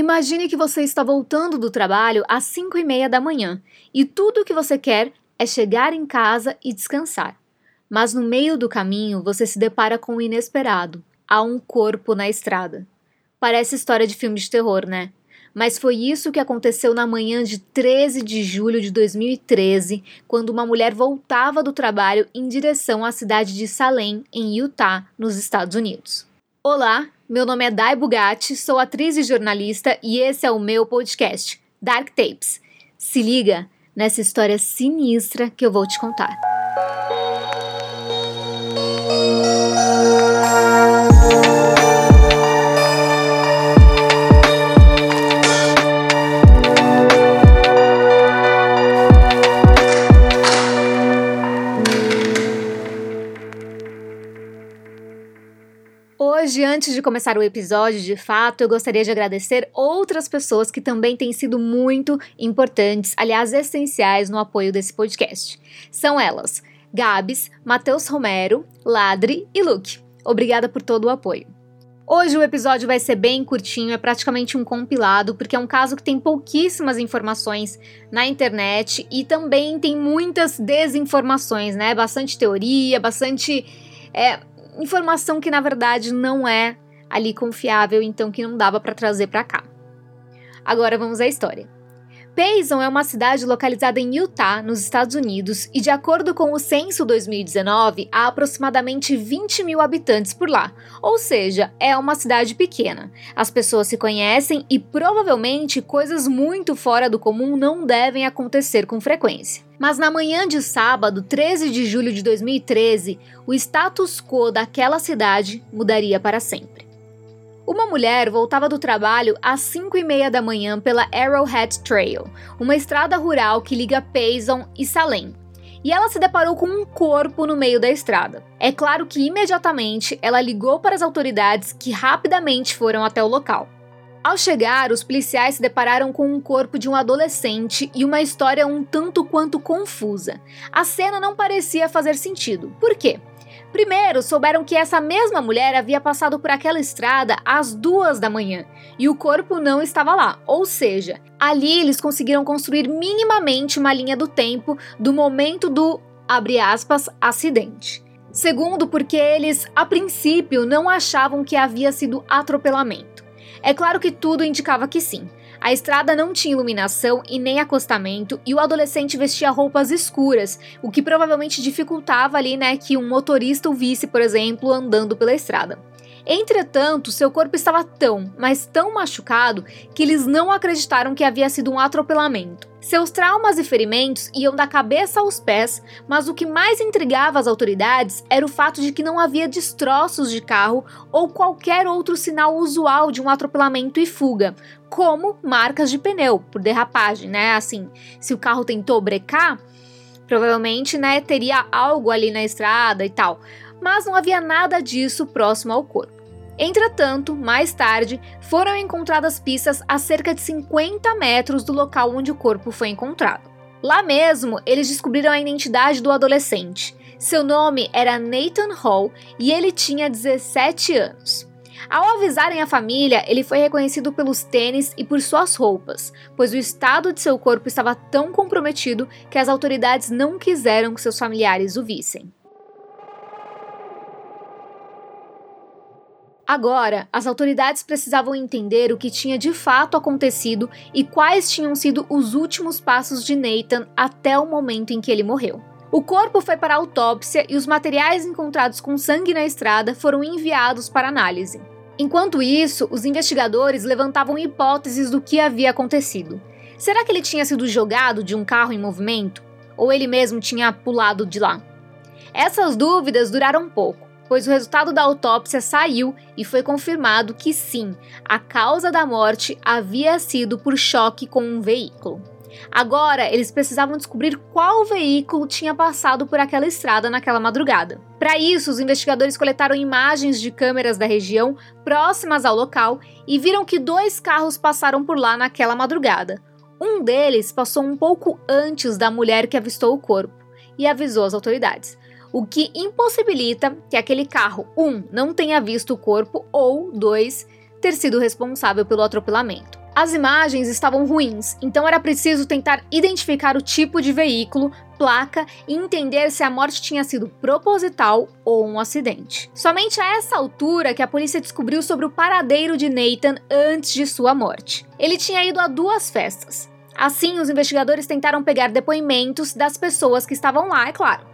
Imagine que você está voltando do trabalho às 5 e meia da manhã e tudo o que você quer é chegar em casa e descansar. Mas no meio do caminho você se depara com o inesperado: há um corpo na estrada. Parece história de filme de terror, né? Mas foi isso que aconteceu na manhã de 13 de julho de 2013, quando uma mulher voltava do trabalho em direção à cidade de Salem, em Utah, nos Estados Unidos. Olá, meu nome é Dai Bugatti, sou atriz e jornalista e esse é o meu podcast, Dark Tapes. Se liga nessa história sinistra que eu vou te contar. Antes de começar o episódio, de fato, eu gostaria de agradecer outras pessoas que também têm sido muito importantes, aliás, essenciais no apoio desse podcast. São elas: Gabs, Matheus Romero, Ladre e Luke. Obrigada por todo o apoio. Hoje o episódio vai ser bem curtinho, é praticamente um compilado, porque é um caso que tem pouquíssimas informações na internet e também tem muitas desinformações, né? Bastante teoria, bastante é, informação que na verdade não é ali confiável, então que não dava para trazer para cá. Agora vamos à história. Payson é uma cidade localizada em Utah, nos Estados Unidos, e de acordo com o censo 2019, há aproximadamente 20 mil habitantes por lá, ou seja, é uma cidade pequena. As pessoas se conhecem e provavelmente coisas muito fora do comum não devem acontecer com frequência. Mas na manhã de sábado, 13 de julho de 2013, o status quo daquela cidade mudaria para sempre. Uma mulher voltava do trabalho às 5 e meia da manhã pela Arrowhead Trail, uma estrada rural que liga Payson e Salem. E ela se deparou com um corpo no meio da estrada. É claro que imediatamente ela ligou para as autoridades que rapidamente foram até o local. Ao chegar, os policiais se depararam com um corpo de um adolescente e uma história um tanto quanto confusa. A cena não parecia fazer sentido. Por quê? Primeiro, souberam que essa mesma mulher havia passado por aquela estrada às duas da manhã e o corpo não estava lá, ou seja, ali eles conseguiram construir minimamente uma linha do tempo do momento do, aspas, acidente. Segundo, porque eles, a princípio, não achavam que havia sido atropelamento. É claro que tudo indicava que sim. A estrada não tinha iluminação e nem acostamento, e o adolescente vestia roupas escuras, o que provavelmente dificultava ali, né, que um motorista o visse, por exemplo, andando pela estrada. Entretanto, seu corpo estava tão, mas tão machucado que eles não acreditaram que havia sido um atropelamento. Seus traumas e ferimentos iam da cabeça aos pés, mas o que mais intrigava as autoridades era o fato de que não havia destroços de carro ou qualquer outro sinal usual de um atropelamento e fuga, como marcas de pneu por derrapagem, né? Assim, se o carro tentou brecar, provavelmente, né, teria algo ali na estrada e tal mas não havia nada disso próximo ao corpo. Entretanto, mais tarde, foram encontradas pistas a cerca de 50 metros do local onde o corpo foi encontrado. Lá mesmo, eles descobriram a identidade do adolescente. Seu nome era Nathan Hall e ele tinha 17 anos. Ao avisarem a família, ele foi reconhecido pelos tênis e por suas roupas, pois o estado de seu corpo estava tão comprometido que as autoridades não quiseram que seus familiares o vissem. Agora, as autoridades precisavam entender o que tinha de fato acontecido e quais tinham sido os últimos passos de Nathan até o momento em que ele morreu. O corpo foi para autópsia e os materiais encontrados com sangue na estrada foram enviados para análise. Enquanto isso, os investigadores levantavam hipóteses do que havia acontecido. Será que ele tinha sido jogado de um carro em movimento? Ou ele mesmo tinha pulado de lá? Essas dúvidas duraram pouco pois o resultado da autópsia saiu e foi confirmado que sim, a causa da morte havia sido por choque com um veículo. Agora, eles precisavam descobrir qual veículo tinha passado por aquela estrada naquela madrugada. Para isso, os investigadores coletaram imagens de câmeras da região próximas ao local e viram que dois carros passaram por lá naquela madrugada. Um deles passou um pouco antes da mulher que avistou o corpo e avisou as autoridades o que impossibilita que aquele carro, um, não tenha visto o corpo ou, dois, ter sido responsável pelo atropelamento. As imagens estavam ruins, então era preciso tentar identificar o tipo de veículo, placa e entender se a morte tinha sido proposital ou um acidente. Somente a essa altura que a polícia descobriu sobre o paradeiro de Nathan antes de sua morte. Ele tinha ido a duas festas. Assim, os investigadores tentaram pegar depoimentos das pessoas que estavam lá, é claro.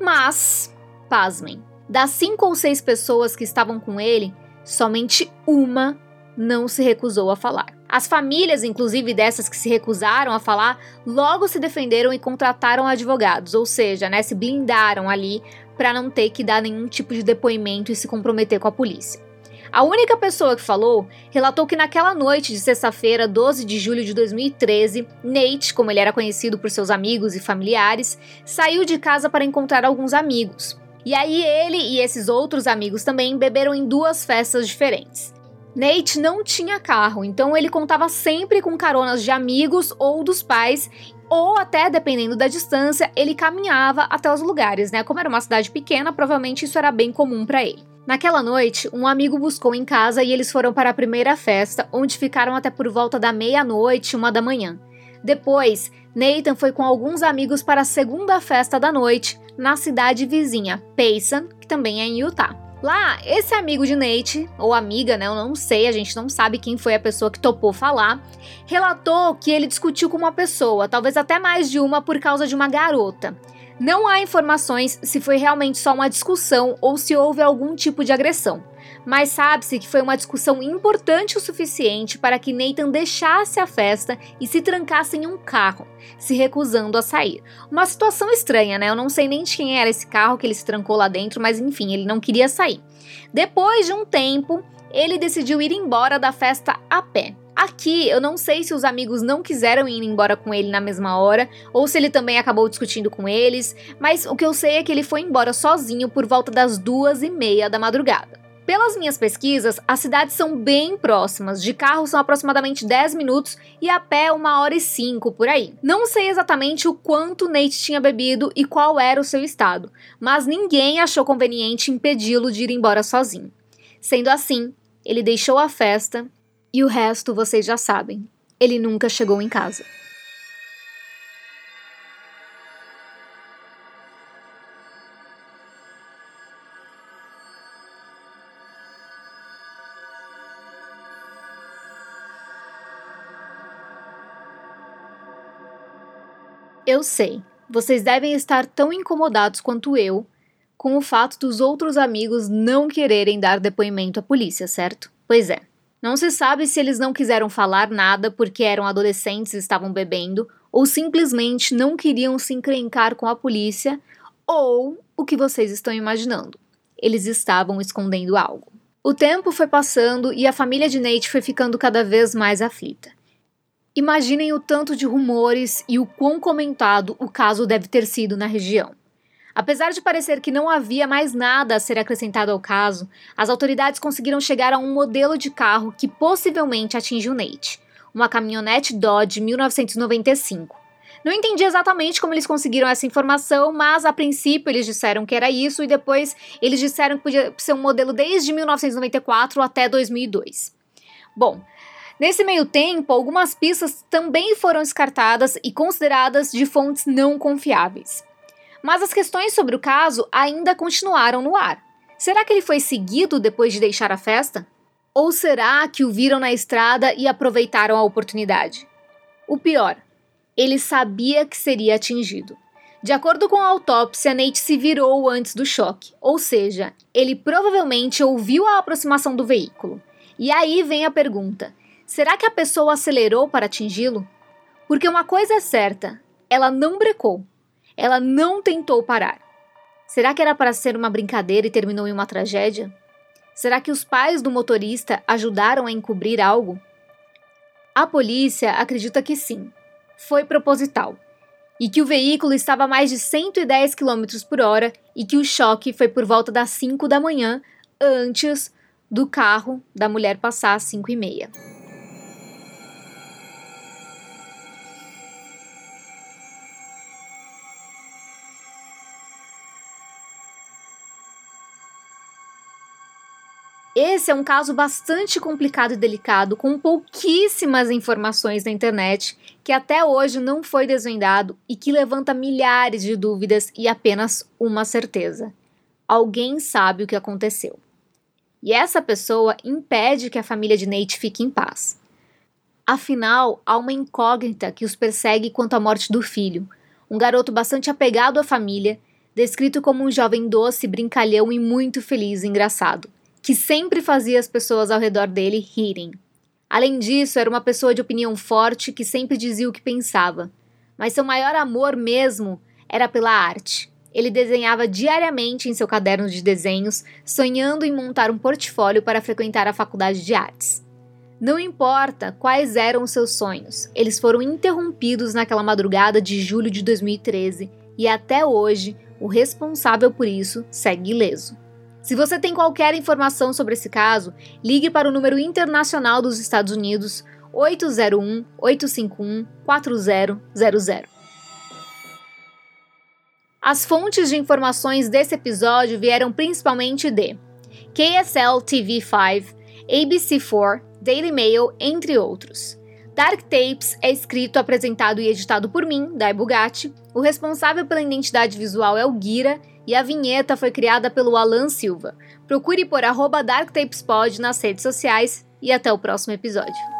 Mas, pasmem, das cinco ou seis pessoas que estavam com ele, somente uma não se recusou a falar. As famílias, inclusive dessas que se recusaram a falar, logo se defenderam e contrataram advogados, ou seja, né, se blindaram ali para não ter que dar nenhum tipo de depoimento e se comprometer com a polícia. A única pessoa que falou relatou que naquela noite de sexta-feira, 12 de julho de 2013, Nate, como ele era conhecido por seus amigos e familiares, saiu de casa para encontrar alguns amigos. E aí ele e esses outros amigos também beberam em duas festas diferentes. Nate não tinha carro, então ele contava sempre com caronas de amigos ou dos pais, ou até, dependendo da distância, ele caminhava até os lugares, né? Como era uma cidade pequena, provavelmente isso era bem comum para ele. Naquela noite, um amigo buscou em casa e eles foram para a primeira festa, onde ficaram até por volta da meia-noite, uma da manhã. Depois, Nathan foi com alguns amigos para a segunda festa da noite, na cidade vizinha, Payson, que também é em Utah. Lá, esse amigo de Nate, ou amiga, né? Eu não sei, a gente não sabe quem foi a pessoa que topou falar, relatou que ele discutiu com uma pessoa, talvez até mais de uma, por causa de uma garota. Não há informações se foi realmente só uma discussão ou se houve algum tipo de agressão mas sabe-se que foi uma discussão importante o suficiente para que Nathan deixasse a festa e se trancasse em um carro, se recusando a sair. Uma situação estranha, né? Eu não sei nem de quem era esse carro que ele se trancou lá dentro, mas enfim, ele não queria sair. Depois de um tempo, ele decidiu ir embora da festa a pé. Aqui, eu não sei se os amigos não quiseram ir embora com ele na mesma hora, ou se ele também acabou discutindo com eles, mas o que eu sei é que ele foi embora sozinho por volta das duas e meia da madrugada. Pelas minhas pesquisas, as cidades são bem próximas, de carro são aproximadamente 10 minutos e a pé uma hora e 5 por aí. Não sei exatamente o quanto Nate tinha bebido e qual era o seu estado, mas ninguém achou conveniente impedi-lo de ir embora sozinho. Sendo assim, ele deixou a festa e o resto vocês já sabem. Ele nunca chegou em casa. Eu sei, vocês devem estar tão incomodados quanto eu com o fato dos outros amigos não quererem dar depoimento à polícia, certo? Pois é. Não se sabe se eles não quiseram falar nada porque eram adolescentes e estavam bebendo, ou simplesmente não queriam se encrencar com a polícia, ou o que vocês estão imaginando. Eles estavam escondendo algo. O tempo foi passando e a família de Nate foi ficando cada vez mais aflita. Imaginem o tanto de rumores e o quão comentado o caso deve ter sido na região. Apesar de parecer que não havia mais nada a ser acrescentado ao caso, as autoridades conseguiram chegar a um modelo de carro que possivelmente atingiu Nate, uma caminhonete Dodge 1995. Não entendi exatamente como eles conseguiram essa informação, mas a princípio eles disseram que era isso e depois eles disseram que podia ser um modelo desde 1994 até 2002. Bom, Nesse meio tempo, algumas pistas também foram descartadas e consideradas de fontes não confiáveis. Mas as questões sobre o caso ainda continuaram no ar. Será que ele foi seguido depois de deixar a festa? Ou será que o viram na estrada e aproveitaram a oportunidade? O pior, ele sabia que seria atingido. De acordo com a autópsia, Nate se virou antes do choque, ou seja, ele provavelmente ouviu a aproximação do veículo. E aí vem a pergunta: Será que a pessoa acelerou para atingi-lo? Porque uma coisa é certa: ela não brecou. Ela não tentou parar. Será que era para ser uma brincadeira e terminou em uma tragédia? Será que os pais do motorista ajudaram a encobrir algo? A polícia acredita que sim, foi proposital, e que o veículo estava a mais de 110 km por hora e que o choque foi por volta das 5 da manhã, antes do carro da mulher passar às 5 e meia. Esse é um caso bastante complicado e delicado, com pouquíssimas informações na internet, que até hoje não foi desvendado e que levanta milhares de dúvidas e apenas uma certeza: alguém sabe o que aconteceu. E essa pessoa impede que a família de Nate fique em paz. Afinal, há uma incógnita que os persegue quanto à morte do filho, um garoto bastante apegado à família, descrito como um jovem doce, brincalhão e muito feliz e engraçado que sempre fazia as pessoas ao redor dele rirem. Além disso, era uma pessoa de opinião forte que sempre dizia o que pensava. Mas seu maior amor mesmo era pela arte. Ele desenhava diariamente em seu caderno de desenhos, sonhando em montar um portfólio para frequentar a faculdade de artes. Não importa quais eram os seus sonhos, eles foram interrompidos naquela madrugada de julho de 2013 e até hoje o responsável por isso segue ileso. Se você tem qualquer informação sobre esse caso, ligue para o número internacional dos Estados Unidos 801 851 4000. As fontes de informações desse episódio vieram principalmente de KSL TV5, ABC4, Daily Mail, entre outros. Dark Tapes é escrito, apresentado e editado por mim, Dai Bugatti. O responsável pela identidade visual é o Guira e a vinheta foi criada pelo Alan Silva. Procure por arroba DarkTapesPod nas redes sociais e até o próximo episódio.